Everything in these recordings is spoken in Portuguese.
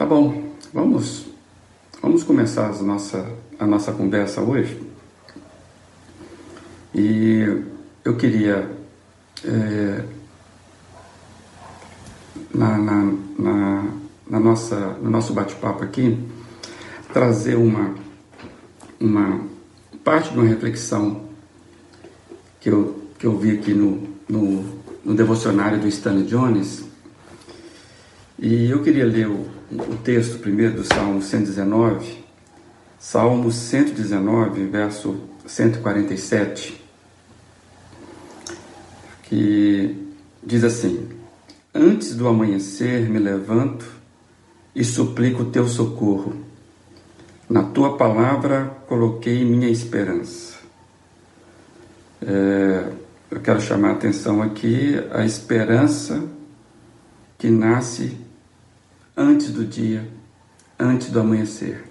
Tá bom, vamos, vamos começar a nossa, a nossa conversa hoje. E eu queria, é, na, na, na, na, nossa, no nosso bate-papo aqui, trazer uma, uma parte de uma reflexão que eu, que eu vi aqui no, no, no devocionário do Stanley Jones. E eu queria ler o, o texto primeiro do Salmo 119, Salmo 119, verso 147, que diz assim: Antes do amanhecer me levanto e suplico o teu socorro. Na tua palavra coloquei minha esperança. É, eu quero chamar a atenção aqui a esperança que nasce antes do dia, antes do amanhecer.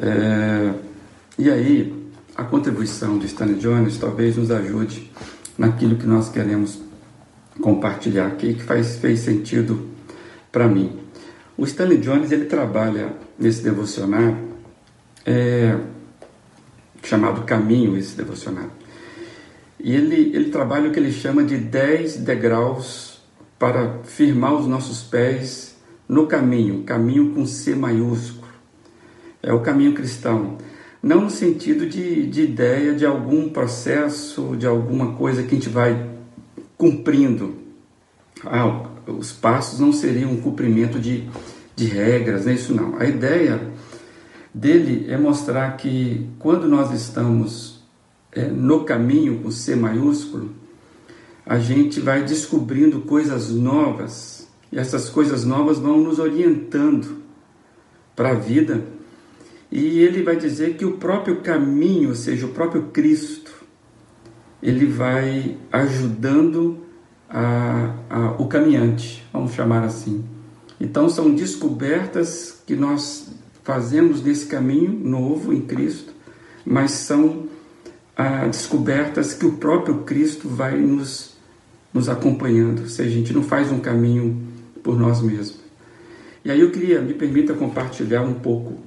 É, e aí, a contribuição de Stanley Jones talvez nos ajude naquilo que nós queremos compartilhar aqui, que faz, fez sentido para mim. O Stanley Jones ele trabalha nesse devocionário é, chamado Caminho, esse devocionário. E ele, ele trabalha o que ele chama de 10 degraus para firmar os nossos pés no caminho, caminho com C maiúsculo. É o caminho cristão. Não no sentido de, de ideia de algum processo, de alguma coisa que a gente vai cumprindo. Ah, os passos não seriam um cumprimento de, de regras, não é isso não. A ideia dele é mostrar que quando nós estamos é, no caminho com C maiúsculo, a gente vai descobrindo coisas novas e essas coisas novas vão nos orientando para a vida. E ele vai dizer que o próprio caminho, ou seja, o próprio Cristo, ele vai ajudando a, a, o caminhante, vamos chamar assim. Então, são descobertas que nós fazemos nesse caminho novo em Cristo, mas são ah, descobertas que o próprio Cristo vai nos, nos acompanhando. Ou seja, a gente não faz um caminho por nós mesmos. E aí eu queria, me permita compartilhar um pouco,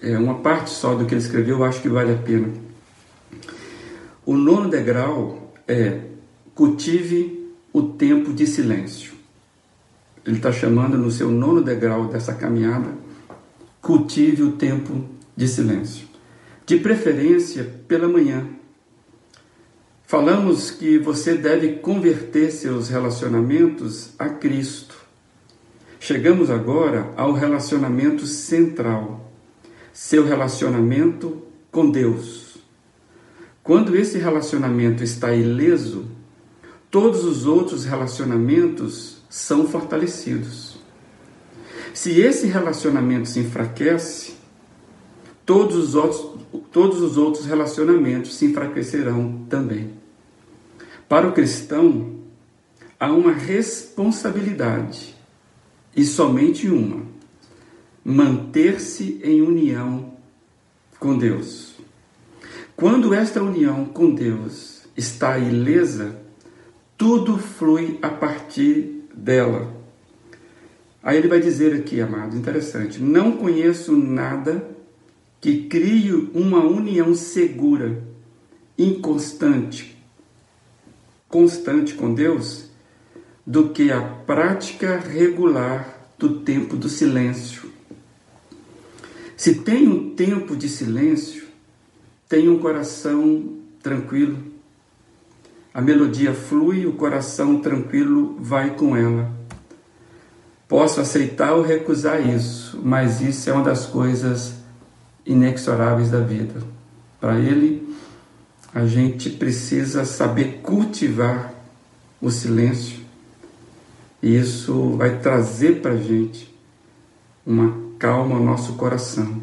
é, uma parte só do que ele escreveu, eu acho que vale a pena. O nono degrau é cultive o tempo de silêncio. Ele está chamando no seu nono degrau dessa caminhada, cultive o tempo de silêncio. De preferência pela manhã. Falamos que você deve converter seus relacionamentos a Cristo Chegamos agora ao relacionamento central, seu relacionamento com Deus. Quando esse relacionamento está ileso, todos os outros relacionamentos são fortalecidos. Se esse relacionamento se enfraquece, todos os outros, todos os outros relacionamentos se enfraquecerão também. Para o cristão, há uma responsabilidade e somente uma: manter-se em união com Deus. Quando esta união com Deus está ilesa, tudo flui a partir dela. Aí ele vai dizer aqui, amado, interessante: não conheço nada que crie uma união segura, inconstante, constante com Deus do que a prática regular do tempo do silêncio. Se tem um tempo de silêncio, tem um coração tranquilo. A melodia flui, o coração tranquilo vai com ela. Posso aceitar ou recusar isso, mas isso é uma das coisas inexoráveis da vida. Para ele, a gente precisa saber cultivar o silêncio e isso vai trazer para a gente uma calma ao nosso coração.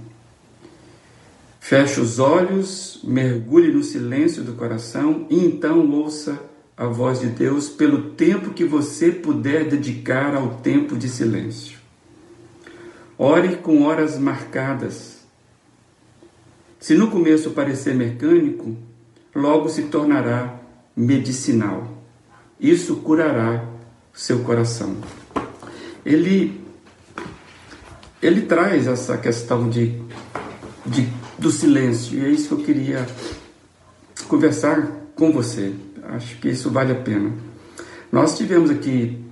Feche os olhos, mergulhe no silêncio do coração e então ouça a voz de Deus pelo tempo que você puder dedicar ao tempo de silêncio. Ore com horas marcadas. Se no começo parecer mecânico, logo se tornará medicinal. Isso curará seu coração. Ele ele traz essa questão de, de, do silêncio, e é isso que eu queria conversar com você. Acho que isso vale a pena. Nós tivemos aqui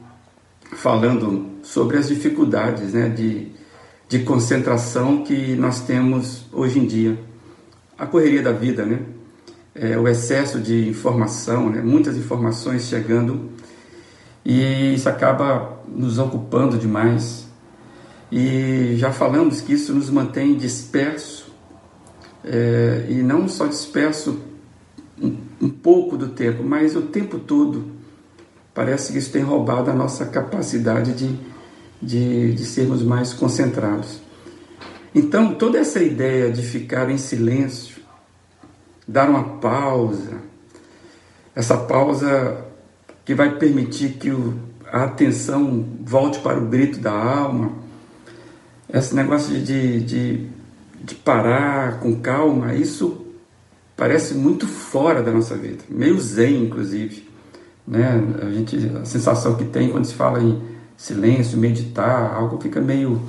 falando sobre as dificuldades né, de, de concentração que nós temos hoje em dia. A correria da vida, né? É, o excesso de informação, né? muitas informações chegando e isso acaba nos ocupando demais. E já falamos que isso nos mantém disperso é, e não só disperso um, um pouco do tempo, mas o tempo todo parece que isso tem roubado a nossa capacidade de, de, de sermos mais concentrados. Então, toda essa ideia de ficar em silêncio, dar uma pausa, essa pausa que vai permitir que o, a atenção volte para o grito da alma, esse negócio de, de, de parar com calma, isso parece muito fora da nossa vida, meio zen, inclusive. Né? A, gente, a sensação que tem quando se fala em silêncio, meditar, algo fica meio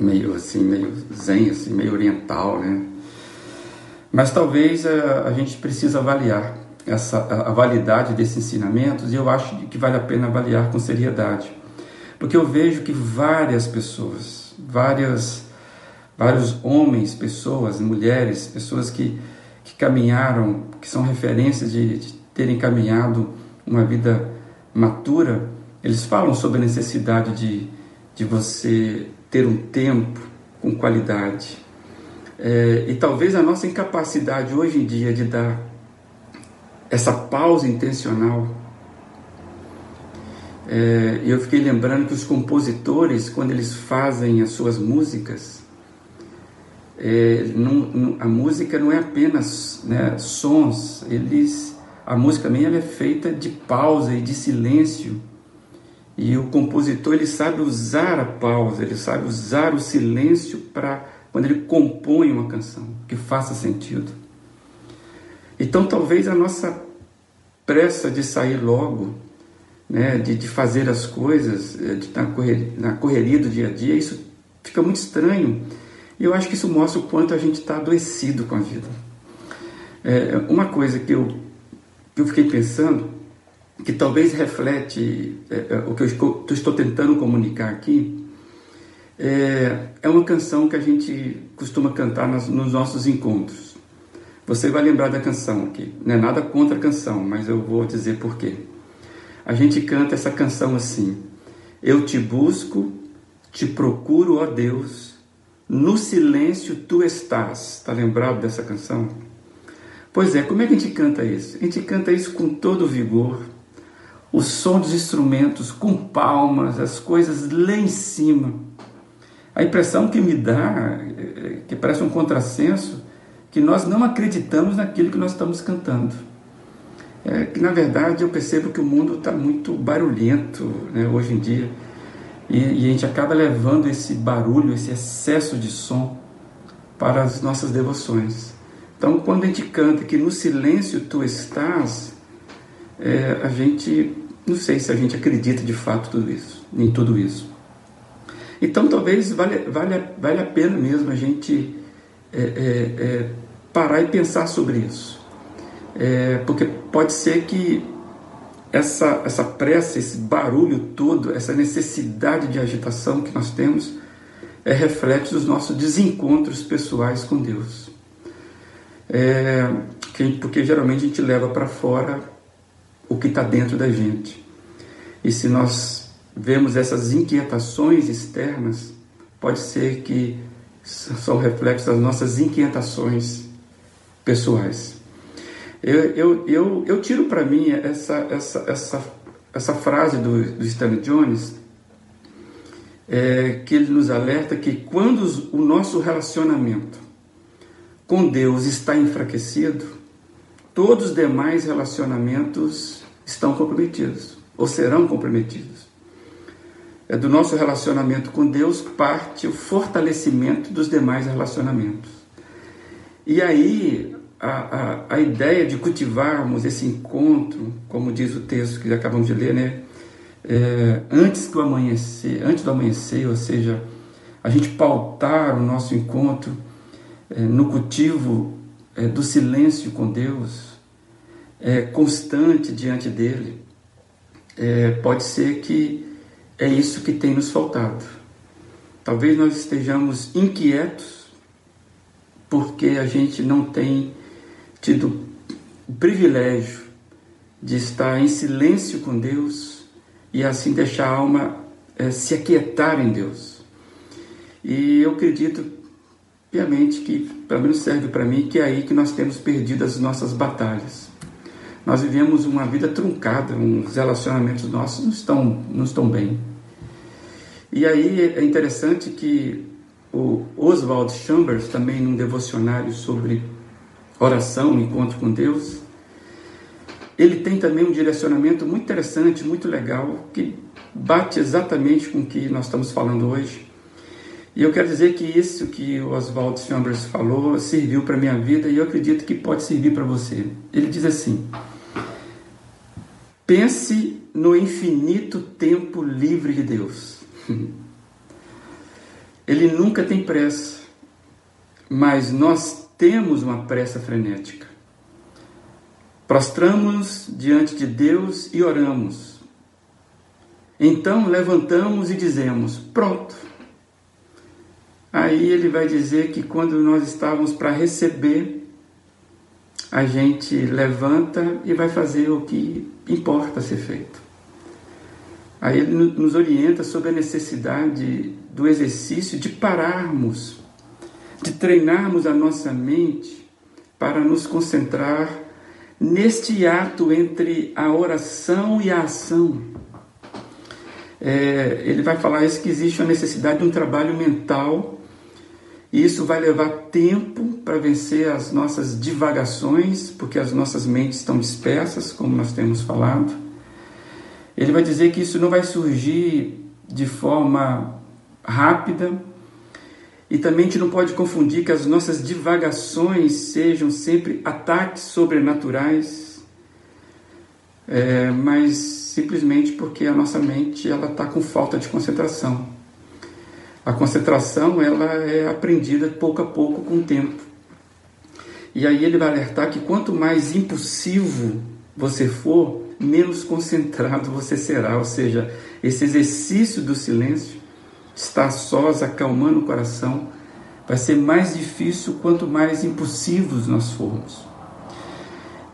meio assim, meio zen, assim, meio oriental, né? Mas talvez a, eh, a gente precisa avaliar essa, a, validade desses ensinamentos e eu acho que vale a pena avaliar com seriedade. Porque eu vejo que várias pessoas, várias, vários homens, pessoas, mulheres, pessoas que, que caminharam, que são referências de, de terem caminhado uma vida matura, eles falam sobre a necessidade de, de você ter um tempo com qualidade. É, e talvez a nossa incapacidade hoje em dia de dar essa pausa intencional. É, eu fiquei lembrando que os compositores, quando eles fazem as suas músicas, é, não, não, a música não é apenas né, sons, eles a música também é feita de pausa e de silêncio. E o compositor ele sabe usar a pausa, ele sabe usar o silêncio para quando ele compõe uma canção que faça sentido. Então talvez a nossa pressa de sair logo, né, de, de fazer as coisas, eh, de, na, correria, na correria do dia a dia, isso fica muito estranho. E eu acho que isso mostra o quanto a gente está adoecido com a vida. É, uma coisa que eu eu fiquei pensando que talvez reflete é, é, o que eu estou, estou, tentando comunicar aqui. É, é, uma canção que a gente costuma cantar nas, nos nossos encontros. Você vai lembrar da canção aqui. Não é nada contra a canção, mas eu vou dizer por quê. A gente canta essa canção assim: Eu te busco, te procuro, ó Deus, no silêncio tu estás. Está lembrado dessa canção? Pois é, como é que a gente canta isso? A gente canta isso com todo vigor, o som dos instrumentos, com palmas, as coisas lá em cima. A impressão que me dá, é, que parece um contrassenso, que nós não acreditamos naquilo que nós estamos cantando. É que na verdade eu percebo que o mundo está muito barulhento né, hoje em dia e, e a gente acaba levando esse barulho, esse excesso de som para as nossas devoções. Então, quando a gente canta que no silêncio tu estás, é, a gente, não sei se a gente acredita de fato tudo isso, em tudo isso. Então, talvez valha, valha, valha a pena mesmo a gente é, é, é parar e pensar sobre isso. É, porque pode ser que essa, essa pressa, esse barulho todo, essa necessidade de agitação que nós temos, é reflexo dos nossos desencontros pessoais com Deus é, porque geralmente a gente leva para fora o que está dentro da gente. E se nós vemos essas inquietações externas, pode ser que são reflexos das nossas inquietações pessoais. Eu, eu, eu, eu tiro para mim essa, essa, essa, essa frase do, do Stanley Jones, é, que ele nos alerta que quando o nosso relacionamento com Deus está enfraquecido, todos os demais relacionamentos estão comprometidos ou serão comprometidos. É do nosso relacionamento com Deus parte o fortalecimento dos demais relacionamentos. E aí a, a, a ideia de cultivarmos esse encontro, como diz o texto que acabamos de ler, né? É, antes do amanhecer, antes do amanhecer, ou seja, a gente pautar o nosso encontro é, no cultivo é, do silêncio com Deus, é, constante diante dele, é, pode ser que é isso que tem nos faltado. Talvez nós estejamos inquietos porque a gente não tem tido o privilégio de estar em silêncio com Deus e assim deixar a alma é, se aquietar em Deus. E eu acredito piamente que, pelo menos serve para mim, que é aí que nós temos perdido as nossas batalhas. Nós vivemos uma vida truncada, os relacionamentos nossos não estão, não estão bem. E aí é interessante que o Oswald Chambers, também num devocionário sobre oração, encontro com Deus, ele tem também um direcionamento muito interessante, muito legal, que bate exatamente com o que nós estamos falando hoje. E eu quero dizer que isso que o Oswald Chambers falou serviu para a minha vida e eu acredito que pode servir para você. Ele diz assim: pense no infinito tempo livre de Deus. Ele nunca tem pressa, mas nós temos uma pressa frenética. Prostramos diante de Deus e oramos. Então levantamos e dizemos: Pronto. Aí ele vai dizer que quando nós estávamos para receber, a gente levanta e vai fazer o que importa ser feito. Aí ele nos orienta sobre a necessidade do exercício de pararmos, de treinarmos a nossa mente para nos concentrar neste ato entre a oração e a ação. É, ele vai falar isso que existe a necessidade de um trabalho mental e isso vai levar tempo para vencer as nossas divagações, porque as nossas mentes estão dispersas, como nós temos falado. Ele vai dizer que isso não vai surgir de forma rápida, e também a gente não pode confundir que as nossas divagações sejam sempre ataques sobrenaturais, é, mas simplesmente porque a nossa mente ela está com falta de concentração. A concentração ela é aprendida pouco a pouco com o tempo. E aí ele vai alertar que quanto mais impulsivo você for, menos concentrado você será. Ou seja, esse exercício do silêncio, estar sós, acalmando o coração, vai ser mais difícil quanto mais impulsivos nós formos.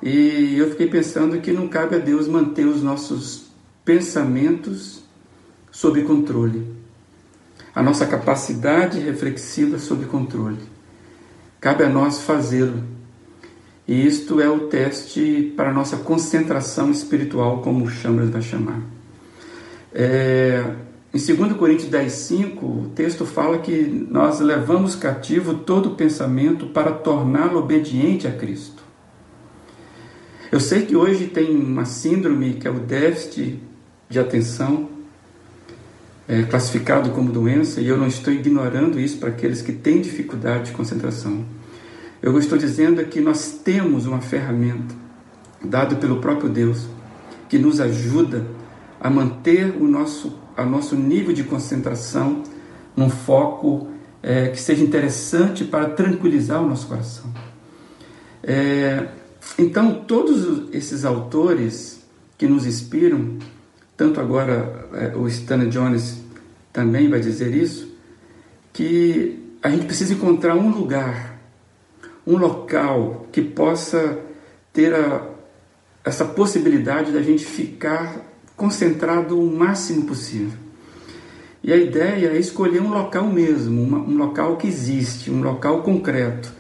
E eu fiquei pensando que não cabe a Deus manter os nossos pensamentos sob controle a nossa capacidade reflexiva sob controle. Cabe a nós fazê-lo. E isto é o teste para a nossa concentração espiritual, como o Chambers vai chamar. É, em 2 Coríntios 10, 5, o texto fala que nós levamos cativo todo pensamento para torná-lo obediente a Cristo. Eu sei que hoje tem uma síndrome que é o déficit de atenção, é, classificado como doença, e eu não estou ignorando isso para aqueles que têm dificuldade de concentração. Eu estou dizendo é que nós temos uma ferramenta dada pelo próprio Deus que nos ajuda a manter o nosso, a nosso nível de concentração num foco é, que seja interessante para tranquilizar o nosso coração. É, então, todos esses autores que nos inspiram tanto agora é, o Stanley Jones também vai dizer isso, que a gente precisa encontrar um lugar, um local que possa ter a, essa possibilidade da gente ficar concentrado o máximo possível. E a ideia é escolher um local mesmo, uma, um local que existe, um local concreto,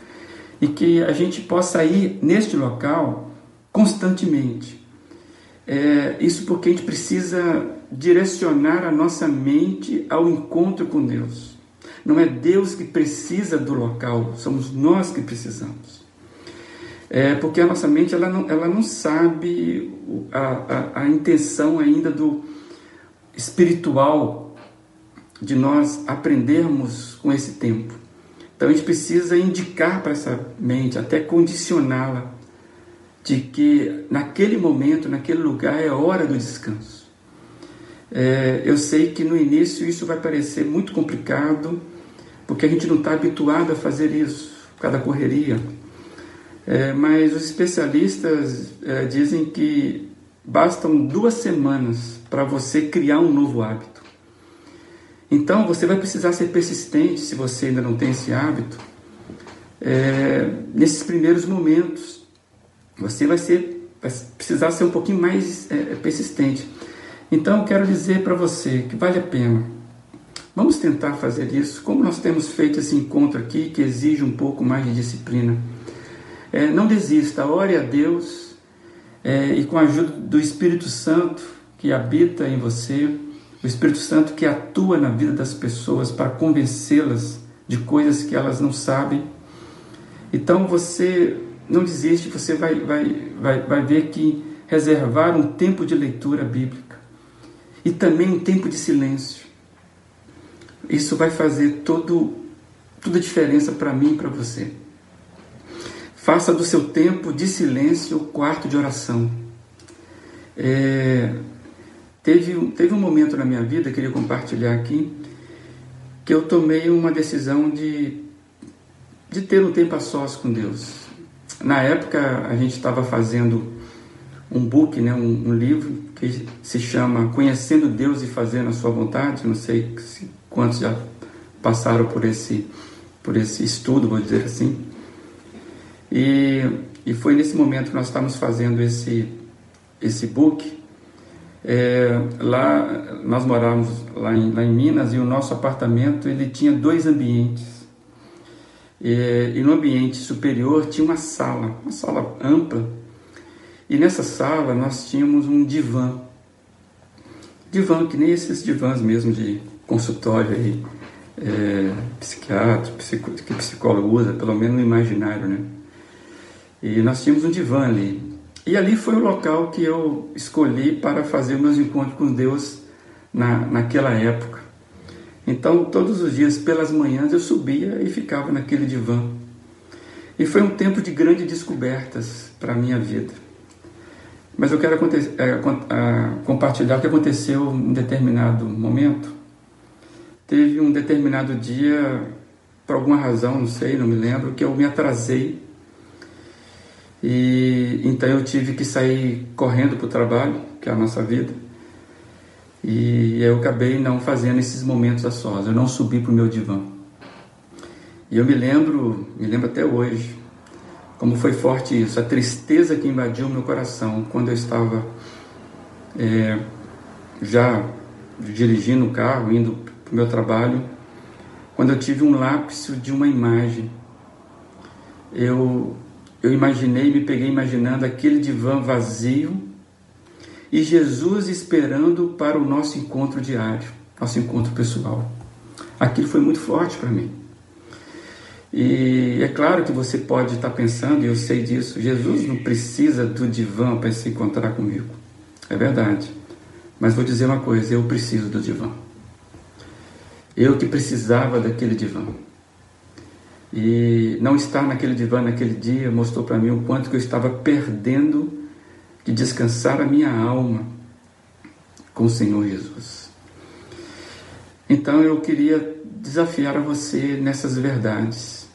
e que a gente possa ir neste local constantemente. É, isso porque a gente precisa direcionar a nossa mente ao encontro com Deus. Não é Deus que precisa do local, somos nós que precisamos. É porque a nossa mente ela não, ela não sabe a, a, a intenção ainda do espiritual de nós aprendermos com esse tempo. Então a gente precisa indicar para essa mente, até condicioná-la de que naquele momento, naquele lugar é hora do descanso. É, eu sei que no início isso vai parecer muito complicado, porque a gente não está habituado a fazer isso, por causa da correria. É, mas os especialistas é, dizem que bastam duas semanas para você criar um novo hábito. Então você vai precisar ser persistente se você ainda não tem esse hábito. É, nesses primeiros momentos, você vai, ser, vai precisar ser um pouquinho mais é, persistente. Então quero dizer para você que vale a pena. Vamos tentar fazer isso, como nós temos feito esse encontro aqui, que exige um pouco mais de disciplina. É, não desista, ore a Deus é, e com a ajuda do Espírito Santo que habita em você, o Espírito Santo que atua na vida das pessoas para convencê-las de coisas que elas não sabem. Então você não desiste, você vai, vai, vai, vai ver que reservar um tempo de leitura bíblica e também um tempo de silêncio. Isso vai fazer todo, toda a diferença para mim e para você. Faça do seu tempo de silêncio o quarto de oração. É, teve, teve um momento na minha vida, queria compartilhar aqui, que eu tomei uma decisão de, de ter um tempo a sós com Deus. Na época, a gente estava fazendo um book, né, um, um, livro que se chama Conhecendo Deus e Fazendo a Sua Vontade. Não sei se, quantos já passaram por esse, por esse estudo, vou dizer assim. E, e foi nesse momento que nós estávamos fazendo esse, esse book. É, lá nós morávamos lá em, lá em Minas e o nosso apartamento ele tinha dois ambientes. E, e no ambiente superior tinha uma sala, uma sala ampla. E nessa sala nós tínhamos um divã. Divã, que nem esses divãs mesmo de consultório aí, é, psiquiatra, psico, que psicólogo usa, pelo menos no imaginário, né? E nós tínhamos um divã ali. E ali foi o local que eu escolhi para fazer meus encontros com Deus na, naquela época. Então, todos os dias, pelas manhãs, eu subia e ficava naquele divã. E foi um tempo de grandes descobertas para a minha vida. Mas eu quero é, compartilhar o que aconteceu em determinado momento. Teve um determinado dia, por alguma razão, não sei, não me lembro, que eu me atrasei e então eu tive que sair correndo para o trabalho, que é a nossa vida. E eu acabei não fazendo esses momentos a sós. Eu não subi para o meu divã. E eu me lembro, me lembro até hoje, como foi forte isso, a tristeza que invadiu meu coração quando eu estava é, já dirigindo o carro, indo para o meu trabalho, quando eu tive um lapso de uma imagem. Eu eu imaginei, me peguei imaginando aquele divã vazio e Jesus esperando para o nosso encontro diário, nosso encontro pessoal. Aquilo foi muito forte para mim. E é claro que você pode estar pensando, e eu sei disso, Jesus não precisa do divã para se encontrar comigo. É verdade. Mas vou dizer uma coisa, eu preciso do divã. Eu que precisava daquele divã. E não estar naquele divã naquele dia mostrou para mim o quanto que eu estava perdendo de descansar a minha alma com o Senhor Jesus. Então eu queria desafiar a você nessas verdades.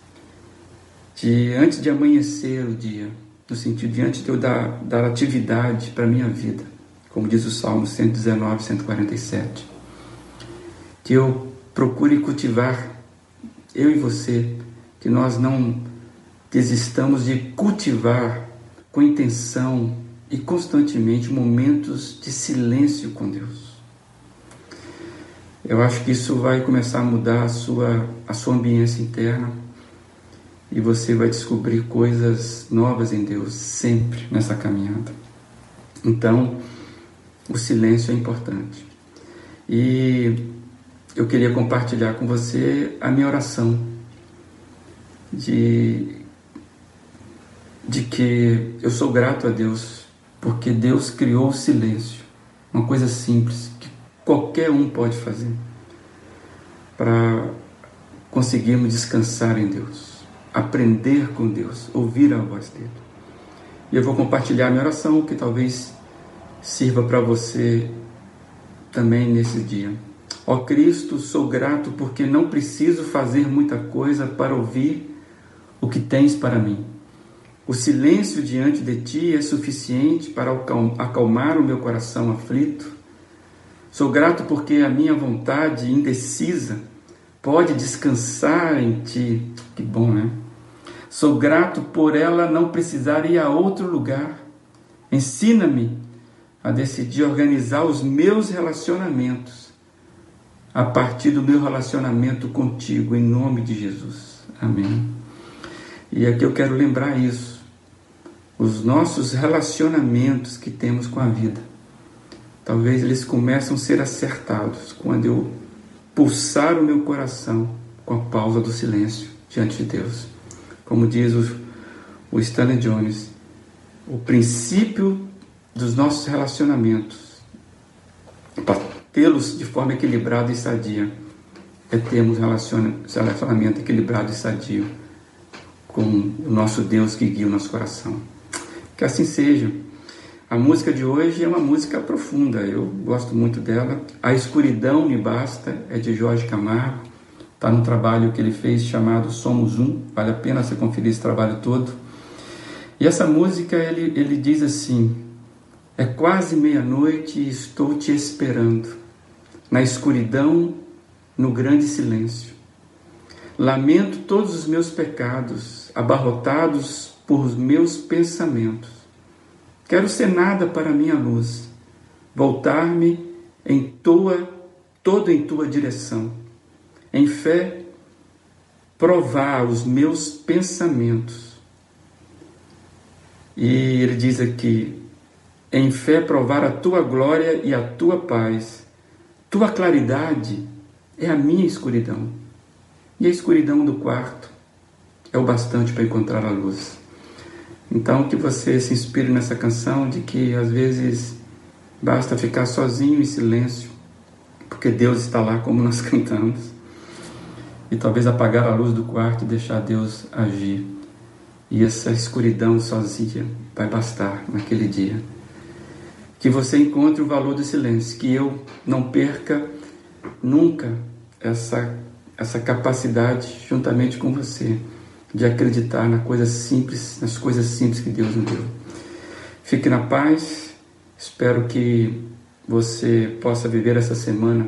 De antes de amanhecer o dia, no sentido de antes de eu dar, dar atividade para a minha vida, como diz o Salmo 119, 147, que eu procure cultivar, eu e você, que nós não desistamos de cultivar com intenção e constantemente momentos de silêncio com Deus. Eu acho que isso vai começar a mudar a sua, a sua ambiência interna e você vai descobrir coisas novas em Deus sempre nessa caminhada. Então, o silêncio é importante. E eu queria compartilhar com você a minha oração de, de que eu sou grato a Deus porque Deus criou o silêncio, uma coisa simples que qualquer um pode fazer para conseguirmos descansar em Deus, aprender com Deus, ouvir a voz dele. E eu vou compartilhar minha oração que talvez sirva para você também nesse dia. Ó Cristo, sou grato porque não preciso fazer muita coisa para ouvir o que tens para mim. O silêncio diante de ti é suficiente para acalmar o meu coração aflito. Sou grato porque a minha vontade indecisa pode descansar em ti. Que bom, né? Sou grato por ela não precisar ir a outro lugar. Ensina-me a decidir organizar os meus relacionamentos a partir do meu relacionamento contigo, em nome de Jesus. Amém. E aqui eu quero lembrar isso. Os nossos relacionamentos que temos com a vida, talvez eles começam a ser acertados quando eu pulsar o meu coração com a pausa do silêncio diante de Deus. Como diz o, o Stanley Jones, o princípio dos nossos relacionamentos, para tê-los de forma equilibrada e sadia, é termos relacionamento equilibrado e sadio com o nosso Deus que guia o nosso coração. Que assim seja. A música de hoje é uma música profunda, eu gosto muito dela. A Escuridão Me Basta é de Jorge Camargo, está no trabalho que ele fez chamado Somos Um, vale a pena você conferir esse trabalho todo. E essa música ele, ele diz assim: É quase meia-noite e estou te esperando, na escuridão, no grande silêncio. Lamento todos os meus pecados, abarrotados por meus pensamentos Quero ser nada para minha luz, voltar-me em tua, todo em tua direção. Em fé, provar os meus pensamentos. E ele diz aqui: em fé, provar a tua glória e a tua paz. Tua claridade é a minha escuridão. E a escuridão do quarto é o bastante para encontrar a luz. Então, que você se inspire nessa canção de que às vezes basta ficar sozinho em silêncio, porque Deus está lá como nós cantamos, e talvez apagar a luz do quarto e deixar Deus agir. E essa escuridão sozinha vai bastar naquele dia. Que você encontre o valor do silêncio, que eu não perca nunca essa, essa capacidade juntamente com você de acreditar na coisa simples, nas coisas simples que Deus nos deu. Fique na paz. Espero que você possa viver essa semana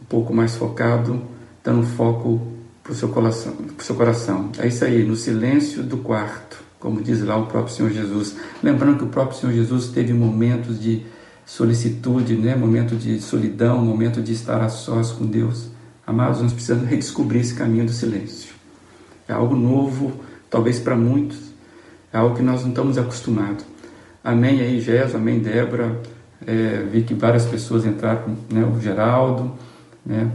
um pouco mais focado, dando foco para o seu coração, seu coração. É isso aí, no silêncio do quarto, como diz lá o próprio Senhor Jesus. Lembrando que o próprio Senhor Jesus teve momentos de solicitude, né? momento de solidão, momento de estar a sós com Deus. Amados, nós precisamos redescobrir esse caminho do silêncio. É algo novo, talvez para muitos. É algo que nós não estamos acostumados. Amém aí, Jesus, amém, Débora. É, vi que várias pessoas entraram, né, o Geraldo, né,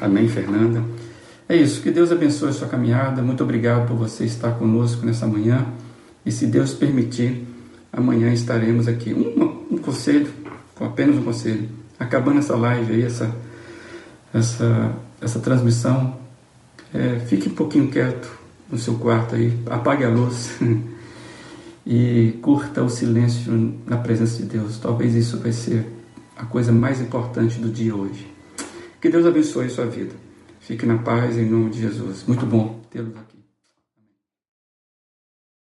amém, Fernanda. É isso, que Deus abençoe a sua caminhada. Muito obrigado por você estar conosco nessa manhã. E se Deus permitir, amanhã estaremos aqui. Um, um conselho, apenas um conselho. Acabando essa live aí, essa, essa, essa transmissão, é, fique um pouquinho quieto no seu quarto aí, apague a luz e curta o silêncio na presença de Deus. Talvez isso vai ser a coisa mais importante do dia hoje. Que Deus abençoe a sua vida. Fique na paz em nome de Jesus. Muito bom tê-los aqui.